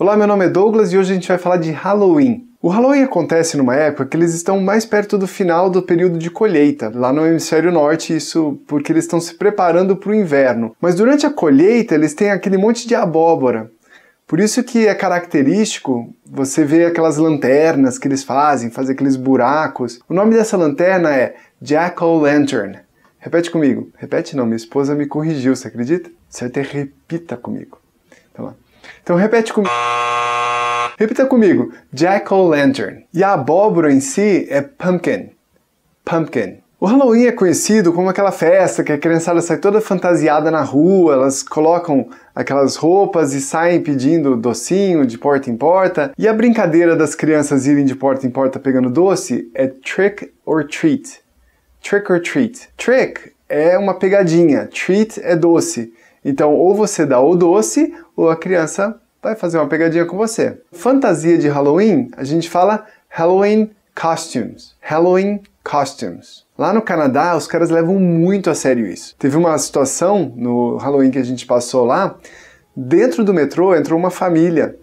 Olá, meu nome é Douglas e hoje a gente vai falar de Halloween. O Halloween acontece numa época que eles estão mais perto do final do período de colheita, lá no hemisfério norte, isso porque eles estão se preparando para o inverno. Mas durante a colheita eles têm aquele monte de abóbora. Por isso que é característico você ver aquelas lanternas que eles fazem, fazer aqueles buracos. O nome dessa lanterna é Jack-o'-lantern. Repete comigo. Repete não, minha esposa me corrigiu, você acredita? Certo é repita comigo. Então, lá. Então repete comigo. Repita comigo. Jack-o'-lantern. E a abóbora em si é pumpkin. Pumpkin. O Halloween é conhecido como aquela festa que a criançada sai toda fantasiada na rua, elas colocam aquelas roupas e saem pedindo docinho de porta em porta. E a brincadeira das crianças irem de porta em porta pegando doce é trick or treat. Trick or treat. Trick é uma pegadinha, treat é doce. Então, ou você dá o doce, ou a criança vai fazer uma pegadinha com você. Fantasia de Halloween, a gente fala Halloween costumes. Halloween costumes. Lá no Canadá, os caras levam muito a sério isso. Teve uma situação no Halloween que a gente passou lá, dentro do metrô entrou uma família.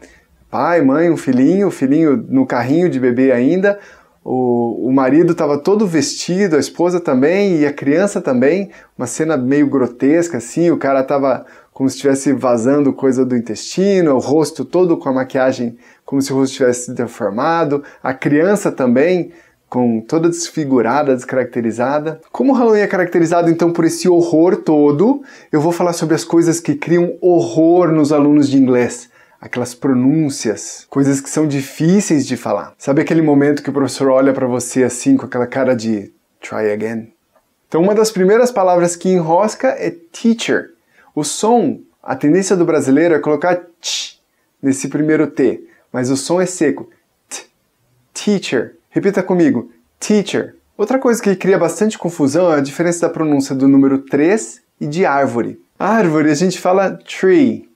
Pai, mãe, um filhinho, o filhinho no carrinho de bebê ainda, o, o marido estava todo vestido, a esposa também e a criança também. Uma cena meio grotesca assim, o cara estava como se estivesse vazando coisa do intestino, o rosto todo com a maquiagem como se o rosto tivesse deformado, a criança também com toda desfigurada, descaracterizada. Como o Halloween é caracterizado então por esse horror todo, eu vou falar sobre as coisas que criam horror nos alunos de inglês. Aquelas pronúncias, coisas que são difíceis de falar. Sabe aquele momento que o professor olha para você assim com aquela cara de try again? Então, uma das primeiras palavras que enrosca é teacher. O som, a tendência do brasileiro é colocar t nesse primeiro T, mas o som é seco. T, teacher. Repita comigo: teacher. Outra coisa que cria bastante confusão é a diferença da pronúncia do número 3 e de árvore. Árvore a gente fala tree.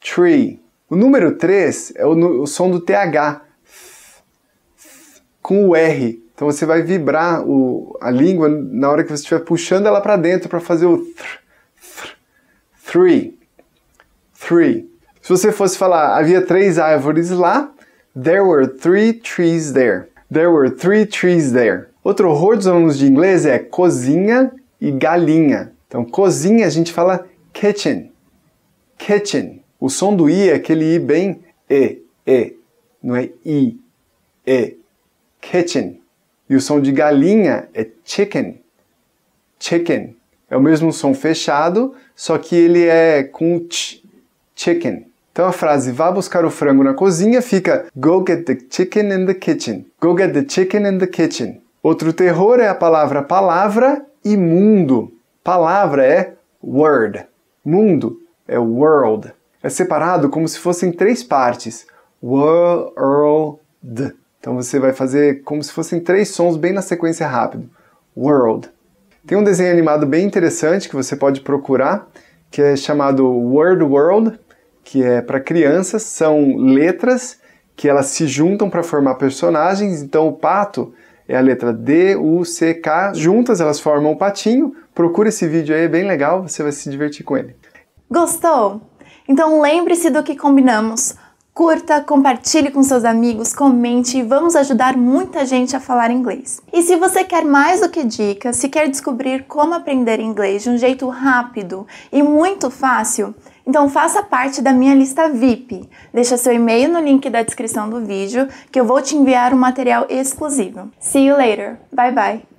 Tree. O número 3 é o, o som do TH com o R. Então você vai vibrar o, a língua na hora que você estiver puxando ela para dentro para fazer o thr, thr, three. Three. Se você fosse falar havia três árvores lá, there were three trees there. There were three trees there. Outro horror dos alunos de inglês é cozinha e galinha. Então, cozinha a gente fala kitchen. Kitchen. O som do i é aquele i bem e, e, não é i, e. Kitchen. E o som de galinha é chicken. Chicken. É o mesmo som fechado, só que ele é com ch, chicken. Então a frase vá buscar o frango na cozinha fica Go get the chicken in the kitchen. Go get the chicken in the kitchen. Outro terror é a palavra palavra e mundo. Palavra é word. Mundo é world. É separado como se fossem três partes. World. Então você vai fazer como se fossem três sons bem na sequência rápido. World. Tem um desenho animado bem interessante que você pode procurar, que é chamado Word World que é para crianças, são letras que elas se juntam para formar personagens. Então o pato é a letra D, U, C, K, juntas elas formam o patinho. Procura esse vídeo aí, é bem legal, você vai se divertir com ele. Gostou? Então lembre-se do que combinamos. Curta, compartilhe com seus amigos, comente e vamos ajudar muita gente a falar inglês. E se você quer mais do que dicas, se quer descobrir como aprender inglês de um jeito rápido e muito fácil, então faça parte da minha lista VIP. Deixa seu e-mail no link da descrição do vídeo que eu vou te enviar um material exclusivo. See you later. Bye bye.